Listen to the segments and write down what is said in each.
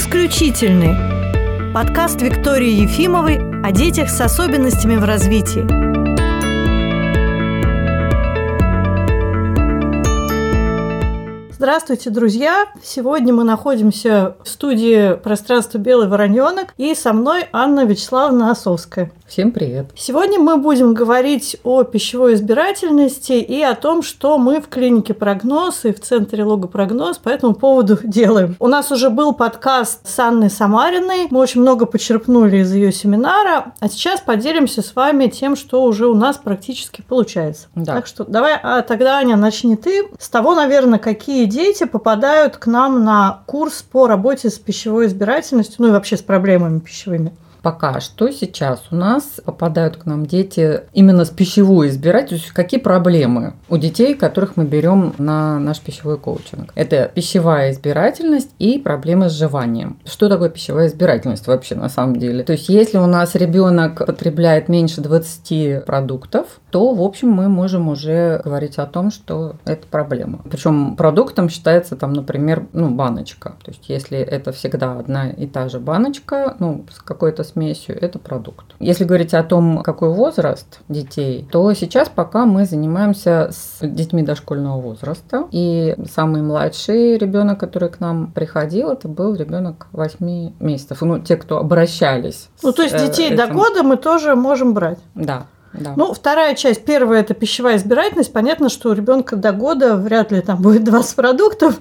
Исключительный. Подкаст Виктории Ефимовой о детях с особенностями в развитии. Здравствуйте, друзья! Сегодня мы находимся в студии «Пространство Белый Вороненок» и со мной Анна Вячеславовна Осовская. Всем привет! Сегодня мы будем говорить о пищевой избирательности и о том, что мы в клинике «Прогноз» и в центре «Логопрогноз» по этому поводу делаем. У нас уже был подкаст с Анной Самариной, мы очень много почерпнули из ее семинара, а сейчас поделимся с вами тем, что уже у нас практически получается. Да. Так что давай, а тогда, Аня, начни ты с того, наверное, какие дети попадают к нам на курс по работе с пищевой избирательностью, ну и вообще с проблемами пищевыми? Пока что сейчас у нас попадают к нам дети именно с пищевой избирательностью. Какие проблемы у детей, которых мы берем на наш пищевой коучинг? Это пищевая избирательность и проблемы с жеванием. Что такое пищевая избирательность вообще на самом деле? То есть если у нас ребенок потребляет меньше 20 продуктов, то, в общем, мы можем уже говорить о том, что это проблема. Причем продуктом считается там, например, ну, баночка. То есть если это всегда одна и та же баночка, ну, с какой-то смесью, это продукт. Если говорить о том, какой возраст детей, то сейчас пока мы занимаемся с детьми дошкольного возраста. И самый младший ребенок, который к нам приходил, это был ребенок 8 месяцев. Ну, те, кто обращались. Ну, то есть э, детей этим. до года мы тоже можем брать. Да. Да. Ну, вторая часть, первая – это пищевая избирательность. Понятно, что у ребенка до года вряд ли там будет 20 продуктов.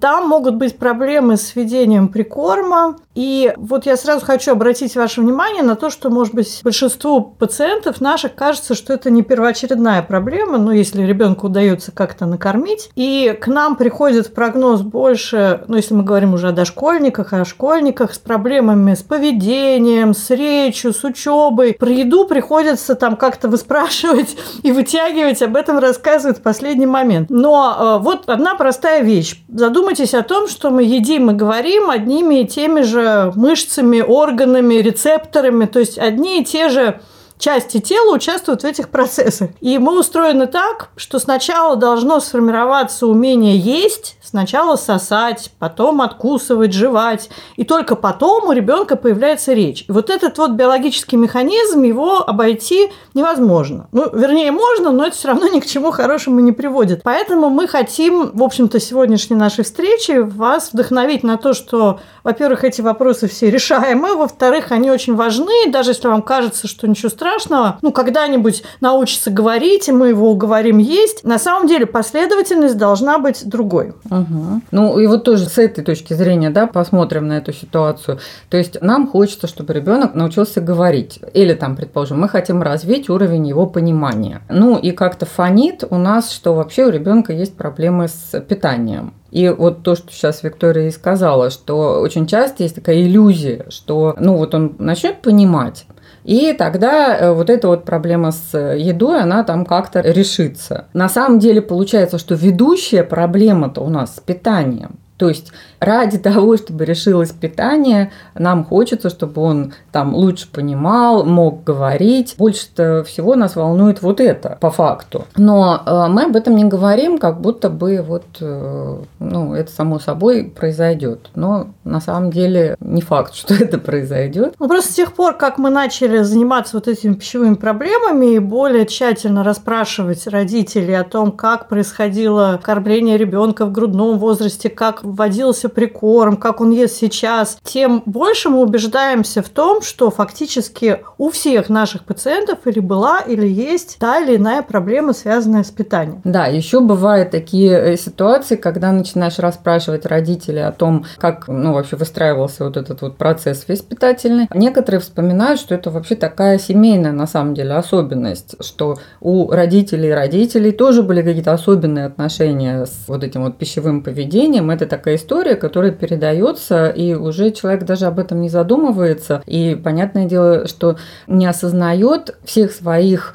Там могут быть проблемы с введением прикорма, и вот я сразу хочу обратить ваше внимание на то, что, может быть, большинству пациентов наших кажется, что это не первоочередная проблема, ну, если ребенку удается как-то накормить. И к нам приходит прогноз больше, ну, если мы говорим уже о дошкольниках, о школьниках с проблемами с поведением, с речью, с учебой. Про еду приходится там как-то выспрашивать и вытягивать, об этом рассказывают в последний момент. Но э, вот одна простая вещь. Задумайтесь о том, что мы едим и говорим одними и теми же мышцами, органами, рецепторами, то есть одни и те же части тела участвуют в этих процессах. И мы устроены так, что сначала должно сформироваться умение есть, сначала сосать, потом откусывать, жевать, и только потом у ребенка появляется речь. И вот этот вот биологический механизм, его обойти невозможно. Ну, вернее, можно, но это все равно ни к чему хорошему не приводит. Поэтому мы хотим, в общем-то, сегодняшней нашей встречи вас вдохновить на то, что, во-первых, эти вопросы все решаемы, во-вторых, они очень важны, даже если вам кажется, что ничего страшного, страшного. Ну, когда-нибудь научится говорить, и мы его уговорим есть. На самом деле последовательность должна быть другой. Угу. Ну, и вот тоже с этой точки зрения, да, посмотрим на эту ситуацию. То есть нам хочется, чтобы ребенок научился говорить. Или там, предположим, мы хотим развить уровень его понимания. Ну, и как-то фонит у нас, что вообще у ребенка есть проблемы с питанием. И вот то, что сейчас Виктория и сказала, что очень часто есть такая иллюзия, что ну вот он начнет понимать, и тогда э, вот эта вот проблема с едой, она там как-то решится. На самом деле получается, что ведущая проблема-то у нас с питанием. То есть ради того, чтобы решилось питание, нам хочется, чтобы он там лучше понимал, мог говорить. Больше всего нас волнует вот это по факту. Но э, мы об этом не говорим, как будто бы вот, э, ну, это само собой произойдет. Но на самом деле не факт, что это произойдет. Ну, просто с тех пор, как мы начали заниматься вот этими пищевыми проблемами и более тщательно расспрашивать родителей о том, как происходило кормление ребенка в грудном возрасте, как вводился прикорм, как он ест сейчас, тем больше мы убеждаемся в том, что фактически у всех наших пациентов или была, или есть та или иная проблема, связанная с питанием. Да, еще бывают такие э, ситуации, когда начинаешь расспрашивать родителей о том, как ну, вообще выстраивался вот этот вот процесс весь питательный. Некоторые вспоминают, что это вообще такая семейная на самом деле особенность, что у родителей и родителей тоже были какие-то особенные отношения с вот этим вот пищевым поведением. Это такая история, которая передается, и уже человек даже об этом не задумывается. И понятное дело, что не осознает всех своих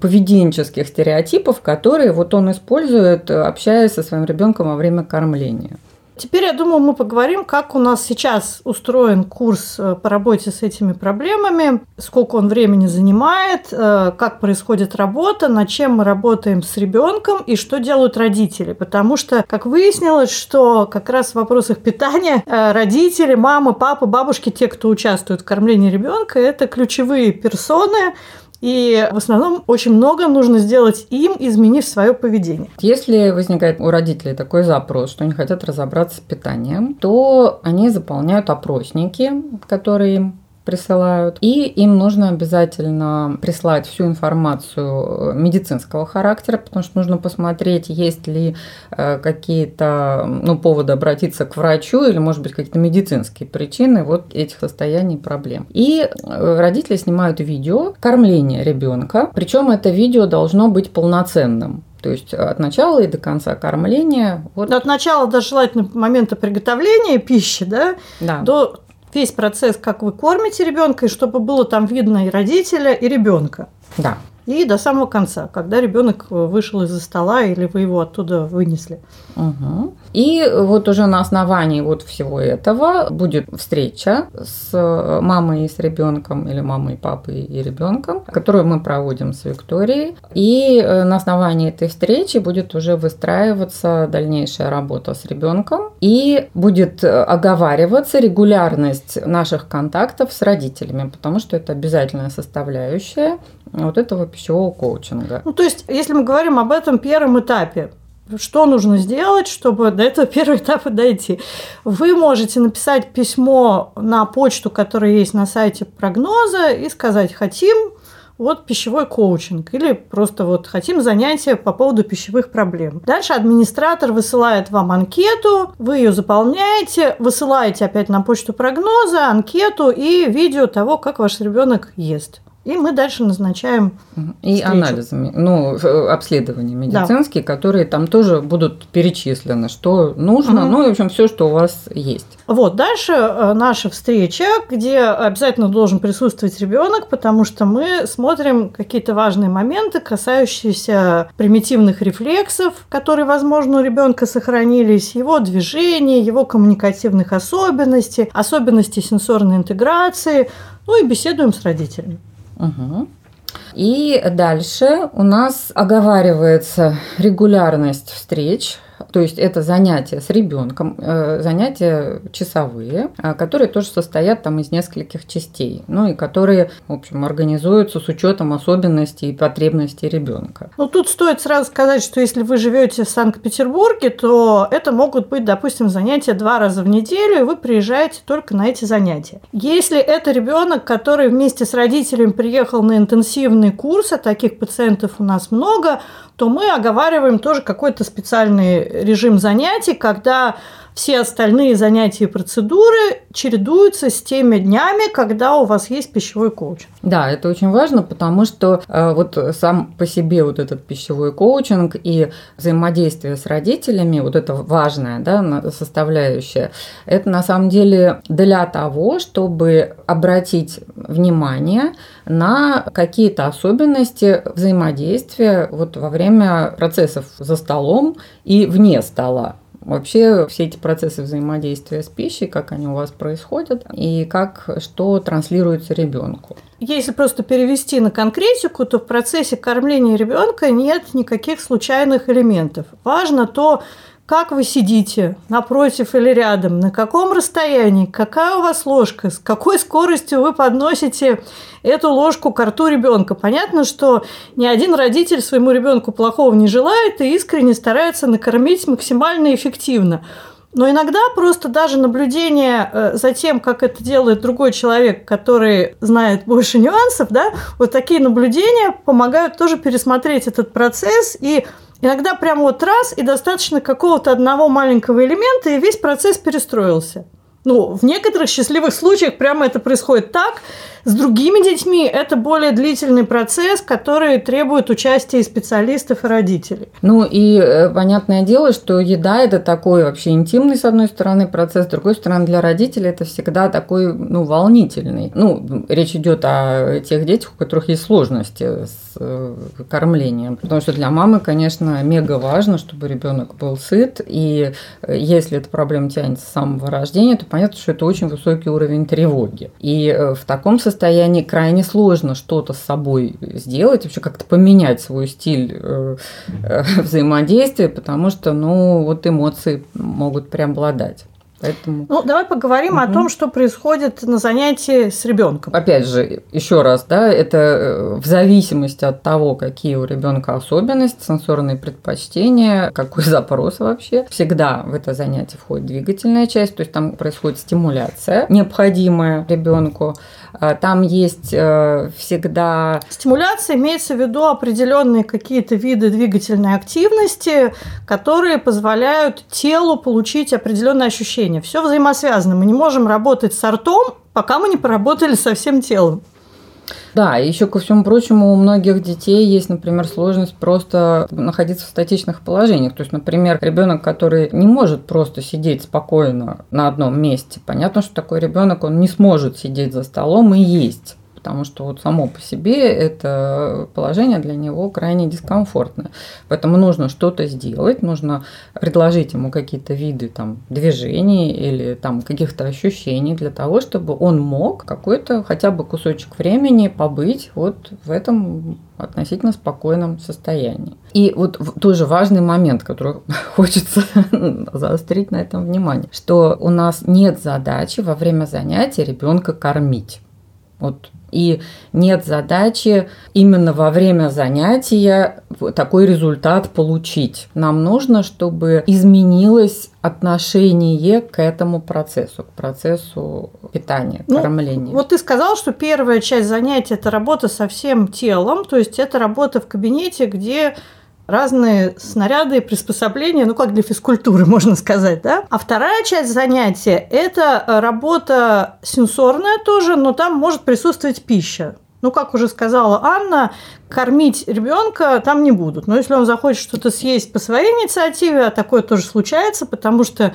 поведенческих стереотипов, которые вот он использует, общаясь со своим ребенком во время кормления. Теперь, я думаю, мы поговорим, как у нас сейчас устроен курс э, по работе с этими проблемами, сколько он времени занимает, э, как происходит работа, над чем мы работаем с ребенком и что делают родители. Потому что, как выяснилось, что как раз в вопросах питания э, родители, мама, папа, бабушки, те, кто участвует в кормлении ребенка, это ключевые персоны, и в основном очень много нужно сделать им, изменив свое поведение. Если возникает у родителей такой запрос, что они хотят разобраться с питанием, то они заполняют опросники, которые присылают. И им нужно обязательно прислать всю информацию э, медицинского характера, потому что нужно посмотреть, есть ли э, какие-то ну, поводы обратиться к врачу или, может быть, какие-то медицинские причины вот этих состояний проблем. И э, родители снимают видео кормления ребенка, причем это видео должно быть полноценным. То есть от начала и до конца кормления. Вот. От начала до желательно момента приготовления пищи, да, да. до весь процесс, как вы кормите ребенка, и чтобы было там видно и родителя, и ребенка. Да. И до самого конца, когда ребенок вышел из-за стола или вы его оттуда вынесли. Угу. И вот уже на основании вот всего этого будет встреча с мамой и с ребенком, или мамой папой и ребенком, которую мы проводим с Викторией. И э, на основании этой встречи будет уже выстраиваться дальнейшая работа с ребенком. И будет э, оговариваться регулярность наших контактов с родителями, потому что это обязательная составляющая вот этого пищевого коучинга. Ну, то есть, если мы говорим об этом первом этапе, что нужно сделать, чтобы до этого первого этапа дойти? Вы можете написать письмо на почту, которая есть на сайте прогноза, и сказать «хотим вот пищевой коучинг или просто вот хотим занятия по поводу пищевых проблем. Дальше администратор высылает вам анкету, вы ее заполняете, высылаете опять на почту прогноза, анкету и видео того, как ваш ребенок ест. И мы дальше назначаем и встречу. анализами, ну э, обследования медицинские, да. которые там тоже будут перечислены, что нужно, угу. ну и в общем все, что у вас есть. Вот дальше э, наша встреча, где обязательно должен присутствовать ребенок, потому что мы смотрим какие-то важные моменты, касающиеся примитивных рефлексов, которые, возможно, у ребенка сохранились, его движения, его коммуникативных особенностей, особенностей сенсорной интеграции, ну и беседуем с родителями. Угу. И дальше у нас оговаривается регулярность встреч то есть это занятия с ребенком, э, занятия часовые, э, которые тоже состоят там из нескольких частей, ну и которые, в общем, организуются с учетом особенностей и потребностей ребенка. Ну тут стоит сразу сказать, что если вы живете в Санкт-Петербурге, то это могут быть, допустим, занятия два раза в неделю, и вы приезжаете только на эти занятия. Если это ребенок, который вместе с родителями приехал на интенсивный курс, а таких пациентов у нас много, то мы оговариваем тоже какой-то специальный режим занятий, когда все остальные занятия и процедуры чередуются с теми днями, когда у вас есть пищевой коучинг. Да, это очень важно, потому что э, вот сам по себе вот этот пищевой коучинг и взаимодействие с родителями, вот это важная да, составляющая, это на самом деле для того, чтобы обратить внимание на какие-то особенности взаимодействия вот во время процессов за столом и вне стола. Вообще все эти процессы взаимодействия с пищей, как они у вас происходят и как что транслируется ребенку. Если просто перевести на конкретику, то в процессе кормления ребенка нет никаких случайных элементов. Важно то, как вы сидите, напротив или рядом, на каком расстоянии, какая у вас ложка, с какой скоростью вы подносите эту ложку к рту ребенка. Понятно, что ни один родитель своему ребенку плохого не желает и искренне старается накормить максимально эффективно. Но иногда просто даже наблюдение э, за тем, как это делает другой человек, который знает больше нюансов, да, вот такие наблюдения помогают тоже пересмотреть этот процесс и Иногда прям вот раз, и достаточно какого-то одного маленького элемента, и весь процесс перестроился. Ну, в некоторых счастливых случаях прямо это происходит так, С другими детьми это более длительный процесс, который требует участия специалистов и родителей. Ну и э, понятное дело, что еда это такой вообще интимный, с одной стороны, процесс, с другой стороны, для родителей это всегда такой, ну, волнительный. Ну, речь идет о тех детях, у которых есть сложности с э, кормлением. Потому что для мамы, конечно, мега важно, чтобы ребенок был сыт. И э, если эта проблема тянется с самого рождения, то понятно, что это очень высокий уровень тревоги. И в таком состоянии крайне сложно что-то с собой сделать, вообще как-то поменять свой стиль взаимодействия, потому что, ну, вот эмоции могут преобладать. Поэтому... Ну, давай поговорим угу. о том, что происходит на занятии с ребенком. Опять же, еще раз, да, это э, в зависимости от того, какие у ребенка особенности, сенсорные предпочтения, какой запрос вообще. Всегда в это занятие входит двигательная часть, то есть там происходит стимуляция, необходимая ребенку. А, там есть э, всегда... Стимуляция имеется в виду определенные какие-то виды двигательной активности, которые позволяют телу получить определенные ощущения. Все взаимосвязано. Мы не можем работать с ртом, пока мы не поработали со всем телом. Да, и еще ко всему прочему, у многих детей есть, например, сложность просто находиться в статичных положениях. То есть, например, ребенок, который не может просто сидеть спокойно на одном месте, понятно, что такой ребенок, он не сможет сидеть за столом и есть потому что вот само по себе это положение для него крайне дискомфортное. Поэтому нужно что-то сделать, нужно предложить ему какие-то виды там, движений или там, каких-то ощущений для того, чтобы он мог какой-то хотя бы кусочек времени побыть вот в этом относительно спокойном состоянии. И вот тоже важный момент, который хочется заострить на этом внимание, что у нас нет задачи во время занятия ребенка кормить. Вот и нет задачи именно во время занятия такой результат получить. Нам нужно, чтобы изменилось отношение к этому процессу, к процессу питания, ну, кормления. Вот ты сказал, что первая часть занятия – это работа со всем телом, то есть это работа в кабинете, где разные снаряды приспособления, ну как для физкультуры, можно сказать, да. А вторая часть занятия – это работа сенсорная тоже, но там может присутствовать пища. Ну, как уже сказала Анна, кормить ребенка там не будут. Но если он захочет что-то съесть по своей инициативе, а такое тоже случается, потому что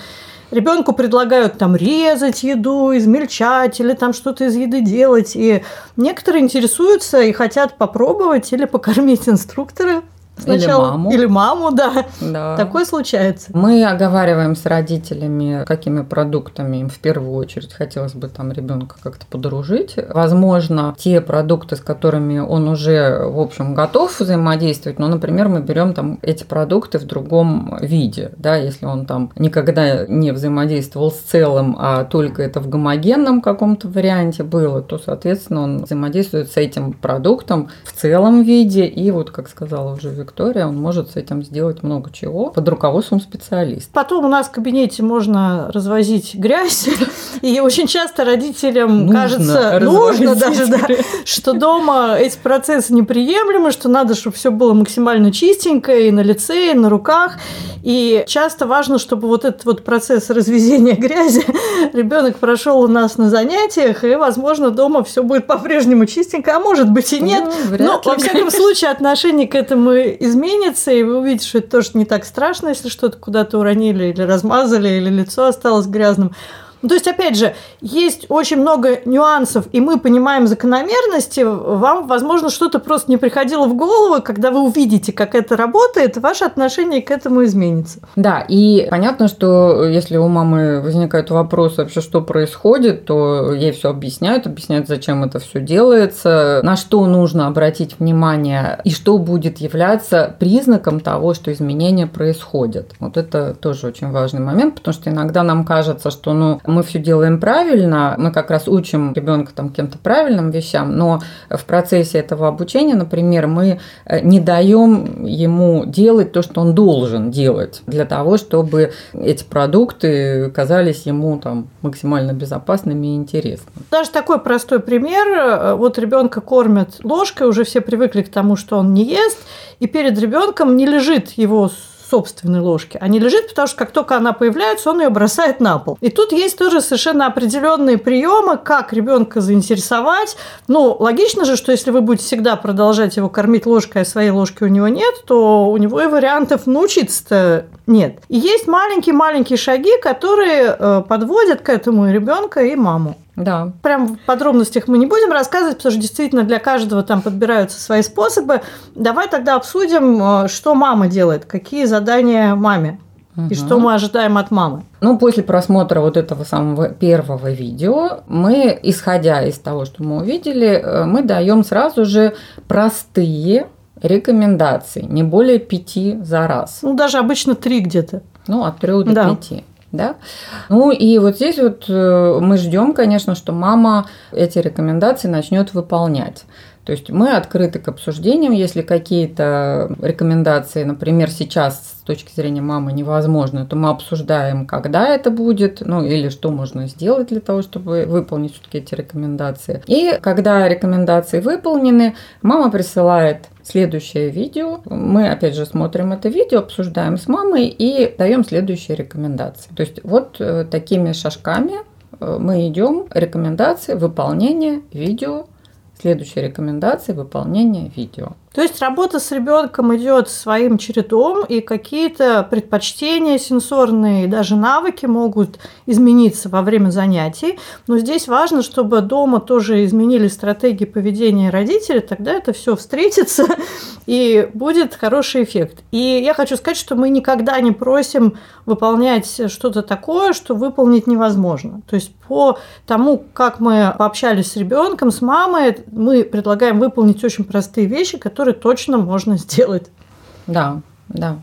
ребенку предлагают там резать еду, измельчать или там что-то из еды делать. И некоторые интересуются и хотят попробовать или покормить инструктора Сначала, или маму. Или маму, да. да. Такое случается. Мы оговариваем с родителями, какими продуктами им в первую очередь хотелось бы там ребенка как-то подружить. Возможно, те продукты, с которыми он уже, в общем, готов взаимодействовать, ну, например, мы берем там эти продукты в другом виде, да, если он там никогда не взаимодействовал с целым, а только это в гомогенном каком-то варианте было, то, соответственно, он взаимодействует с этим продуктом в целом виде и вот, как сказала уже Виктория, Виктория, он может с этим сделать много чего под руководством специалиста. Потом у нас в кабинете можно развозить грязь, и очень часто родителям нужно кажется, нужно даже, да, что дома эти процессы неприемлемы, что надо, чтобы все было максимально чистенько и на лице, и на руках. И часто важно, чтобы вот этот вот процесс развезения грязи ребенок прошел у нас на занятиях, и, возможно, дома все будет по-прежнему чистенько, а может быть и нет. Ну, Но, во всяком случае, отношение к этому изменится, и вы увидите, что это тоже не так страшно, если что-то куда-то уронили или размазали, или лицо осталось грязным. Ну, то есть, опять же, есть очень много нюансов, и мы понимаем закономерности. Вам, возможно, что-то просто не приходило в голову, когда вы увидите, как это работает, ваше отношение к этому изменится. Да, и понятно, что если у мамы возникают вопросы вообще, что происходит, то ей все объясняют, объясняют, зачем это все делается, на что нужно обратить внимание, и что будет являться признаком того, что изменения происходят. Вот это тоже очень важный момент, потому что иногда нам кажется, что ну, мы все делаем правильно, мы как раз учим ребенка там каким-то правильным вещам, но в процессе этого обучения, например, мы э, не даем ему делать то, что он должен делать для того, чтобы эти продукты казались ему там максимально безопасными и интересными. Даже такой простой пример. Э, вот ребенка кормят ложкой, уже все привыкли к тому, что он не ест, и перед ребенком не лежит его собственной ложки, а не лежит, потому что как только она появляется, он ее бросает на пол. И тут есть тоже совершенно определенные приемы, как ребенка заинтересовать. Ну, логично же, что если вы будете всегда продолжать его кормить ложкой, а своей ложки у него нет, то у него и вариантов научиться-то нет. И есть маленькие-маленькие шаги, которые э, подводят к этому и ребенка, и маму. Да. Прям в подробностях мы не будем рассказывать, потому что действительно для каждого там подбираются свои способы. Давай тогда обсудим, э, что мама делает, какие задания маме. Угу. И что мы ожидаем от мамы? Ну, после просмотра вот этого самого первого видео, мы, исходя из того, что мы увидели, э, мы даем сразу же простые рекомендации, не более пяти за раз. Ну, даже обычно три где-то. Ну, от трех до да. пяти да. Ну и вот здесь вот э, мы ждем, конечно, что мама эти рекомендации начнет выполнять. То есть мы открыты к обсуждениям, если какие-то рекомендации, например, сейчас с точки зрения мамы невозможно, то мы обсуждаем, когда это будет, ну или что можно сделать для того, чтобы выполнить все-таки эти рекомендации. И когда рекомендации выполнены, мама присылает следующее видео. Мы опять же смотрим это видео, обсуждаем с мамой и даем следующие рекомендации. То есть вот э, такими шажками э, мы идем рекомендации, выполнение, видео, следующие рекомендации, выполнение видео. То есть работа с ребенком идет своим чередом, и какие-то предпочтения сенсорные, даже навыки могут измениться во время занятий. Но здесь важно, чтобы дома тоже изменили стратегии поведения родителей, тогда это все встретится и будет хороший эффект. И я хочу сказать, что мы никогда не просим выполнять что-то такое, что выполнить невозможно. То есть по тому, как мы пообщались с ребенком, с мамой, мы предлагаем выполнить очень простые вещи, которые которые точно можно сделать. Да, да.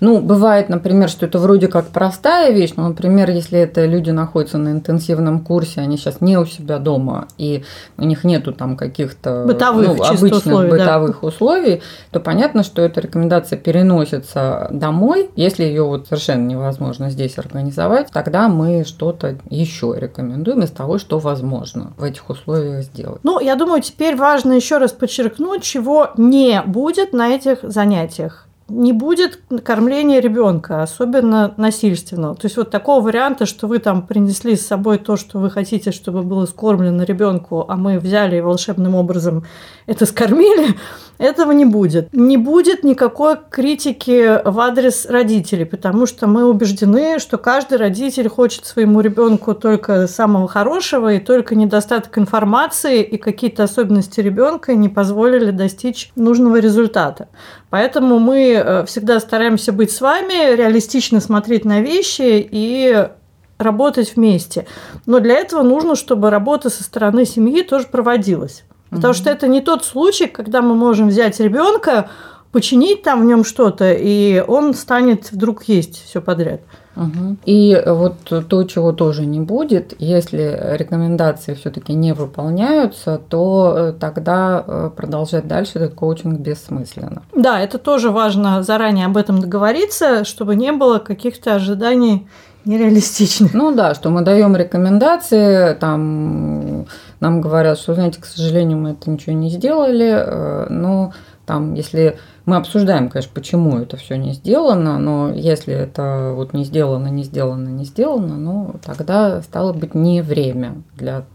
Ну, бывает, например, что это вроде как простая вещь, но, например, если это люди находятся на интенсивном курсе, они сейчас не у себя дома, и у них нету там каких-то бытовых, ну, обычных условий, бытовых да. условий, то понятно, что эта рекомендация переносится домой. Если ее вот совершенно невозможно здесь организовать, тогда мы что-то еще рекомендуем из того, что возможно в этих условиях сделать. Ну, я думаю, теперь важно еще раз подчеркнуть, чего не будет на этих занятиях не будет кормления ребенка, особенно насильственного. То есть вот такого варианта, что вы там принесли с собой то, что вы хотите, чтобы было скормлено ребенку, а мы взяли и волшебным образом это скормили, этого не будет. Не будет никакой критики в адрес родителей, потому что мы убеждены, что каждый родитель хочет своему ребенку только самого хорошего, и только недостаток информации и какие-то особенности ребенка не позволили достичь нужного результата. Поэтому мы э, всегда стараемся быть с вами, реалистично смотреть на вещи и работать вместе. Но для этого нужно, чтобы работа со стороны семьи тоже проводилась. Потому что это не тот случай, когда мы можем взять ребенка, починить там в нем что-то, и он станет вдруг есть все подряд. Угу. И вот то, чего тоже не будет, если рекомендации все-таки не выполняются, то э, тогда э, продолжать дальше этот коучинг бессмысленно. Да, это тоже важно заранее об этом договориться, чтобы не было каких-то ожиданий нереалистичных. Ну да, что мы даем рекомендации, там нам говорят, что, знаете, к сожалению, мы это ничего не сделали, э, но там, если мы обсуждаем, конечно, почему это все не сделано, но если это вот не сделано, не сделано, не сделано, ну тогда стало быть не время для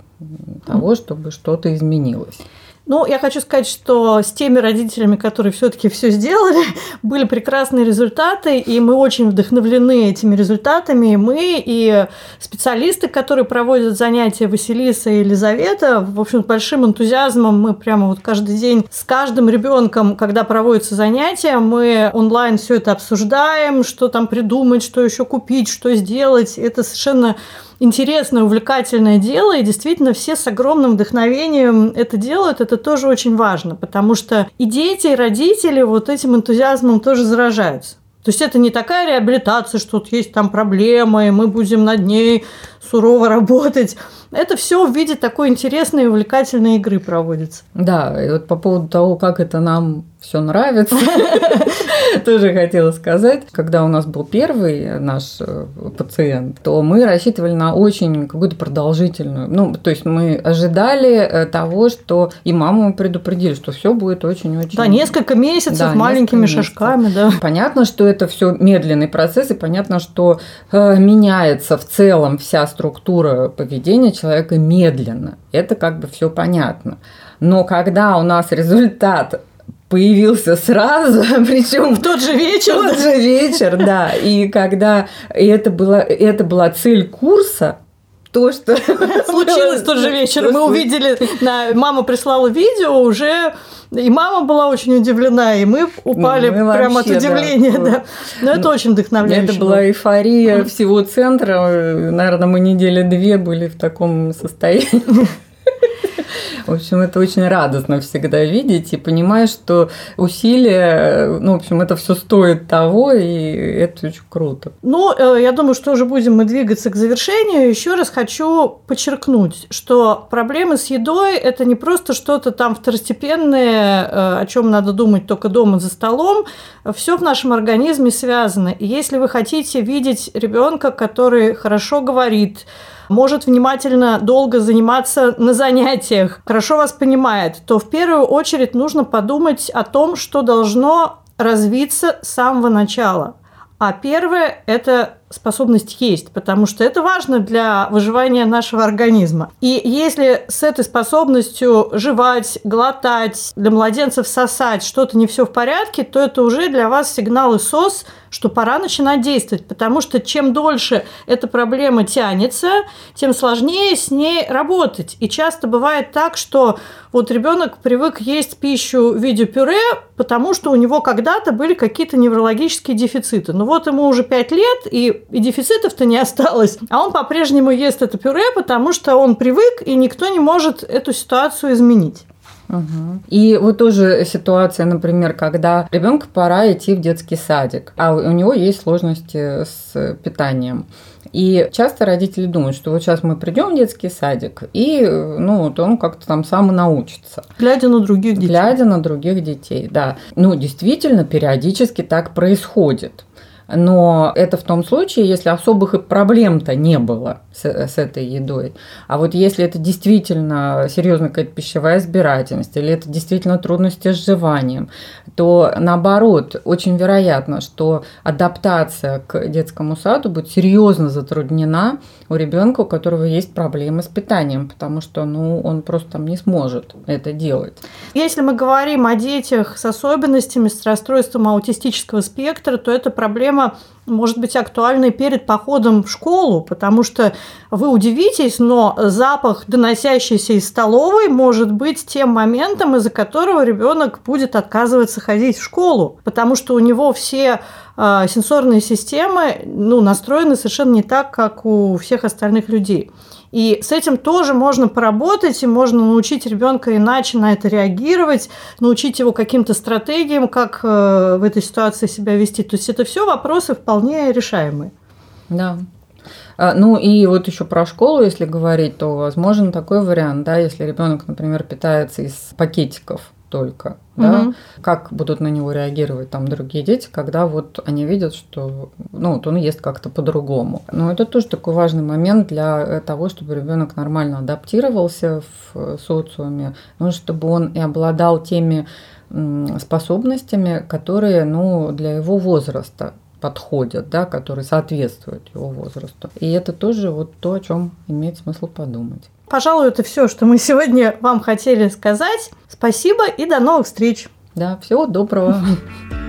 того, чтобы что-то изменилось. Ну, я хочу сказать, что с теми родителями, которые все-таки все сделали, были прекрасные результаты, и мы очень вдохновлены этими результатами. И мы, и специалисты, которые проводят занятия Василиса и Елизавета, в общем, с большим энтузиазмом мы прямо вот каждый день с каждым ребенком, когда проводятся занятия, мы онлайн все это обсуждаем, что там придумать, что еще купить, что сделать. Это совершенно интересное, увлекательное дело, и действительно все с огромным вдохновением это делают, это тоже очень важно, потому что и дети, и родители вот этим энтузиазмом тоже заражаются. То есть это не такая реабилитация, что тут есть там проблемы, и мы будем над ней сурово работать. Это все в виде такой интересной и увлекательной игры проводится. Да, и вот по поводу того, как это нам все нравится. тоже хотела сказать. Когда у нас был первый наш э, пациент, то мы рассчитывали на очень какую-то продолжительную. Ну, то есть мы ожидали э, того, что и маму предупредили, что все будет очень-очень... Да, несколько месяцев да, маленькими несколько шажками, месяцев. да. Понятно, что это все медленный процесс, и понятно, что э, меняется в целом вся структура поведения человека медленно. Это как бы все понятно. Но когда у нас результат появился сразу, причем в тот же вечер. В тот же вечер, да. И когда и это была, это была цель курса, то, что случилось в тот же вечер. Мы увидели, на, мама прислала видео уже, и мама была очень удивлена, и мы упали ну, мы прямо вообще, от удивления. Да. Да. Но это ну, очень вдохновляюще. Это была эйфория всего центра. Наверное, мы недели две были в таком состоянии. В общем, это очень радостно всегда видеть и понимаешь, что усилия, ну, в общем, это все стоит того, и это очень круто. Ну, э, я думаю, что уже будем мы двигаться к завершению. Еще раз хочу подчеркнуть, что проблемы с едой – это не просто что-то там второстепенное, э, о чем надо думать только дома за столом. Все в нашем организме связано. И если вы хотите видеть ребенка, который хорошо говорит, может внимательно долго заниматься на занятиях, хорошо вас понимает, то в первую очередь нужно подумать о том, что должно развиться с самого начала. А первое – это способность есть, потому что это важно для выживания нашего организма. И если с этой способностью жевать, глотать, для младенцев сосать что-то не все в порядке, то это уже для вас сигнал и СОС, что пора начинать действовать, потому что чем дольше эта проблема тянется, тем сложнее с ней работать. И часто бывает так, что вот ребенок привык есть пищу в виде пюре, потому что у него когда-то были какие-то неврологические дефициты. Ну вот ему уже 5 лет, и и дефицитов-то не осталось. А он по-прежнему ест это пюре, потому что он привык, и никто не может эту ситуацию изменить. Угу. И вот тоже ситуация, например, когда ребенку пора идти в детский садик, а у него есть сложности с питанием. И часто родители думают, что вот сейчас мы придем в детский садик, и ну, вот он как-то там сам научится. Глядя на других детей. Глядя на других детей, да. Ну, действительно, периодически так происходит. Но это в том случае, если особых проблем-то не было с, с этой едой. А вот если это действительно серьезная какая-то пищевая избирательность, или это действительно трудности с жеванием, то наоборот, очень вероятно, что адаптация к детскому саду будет серьезно затруднена у ребенка, у которого есть проблемы с питанием, потому что ну, он просто там не сможет это делать. Если мы говорим о детях с особенностями, с расстройством аутистического спектра, то это проблема может быть актуальной перед походом в школу, потому что вы удивитесь, но запах, доносящийся из столовой, может быть тем моментом, из-за которого ребенок будет отказываться ходить в школу, потому что у него все э, сенсорные системы ну, настроены совершенно не так, как у всех остальных людей. И с этим тоже можно поработать, и можно научить ребенка иначе на это реагировать, научить его каким-то стратегиям, как э, в этой ситуации себя вести. То есть это все вопросы вполне решаемые. Да. А, ну и вот еще про школу, если говорить, то возможен такой вариант, да, если ребенок, например, питается из пакетиков только, угу. да, как будут на него реагировать там другие дети, когда вот они видят, что ну, вот он ест как-то по-другому. Но это тоже такой важный момент для того, чтобы ребенок нормально адаптировался в социуме, ну, чтобы он и обладал теми способностями, которые ну, для его возраста подходят, да, которые соответствуют его возрасту. И это тоже вот то, о чем имеет смысл подумать. Пожалуй, это все, что мы сегодня вам хотели сказать. Спасибо и до новых встреч. Да, всего доброго.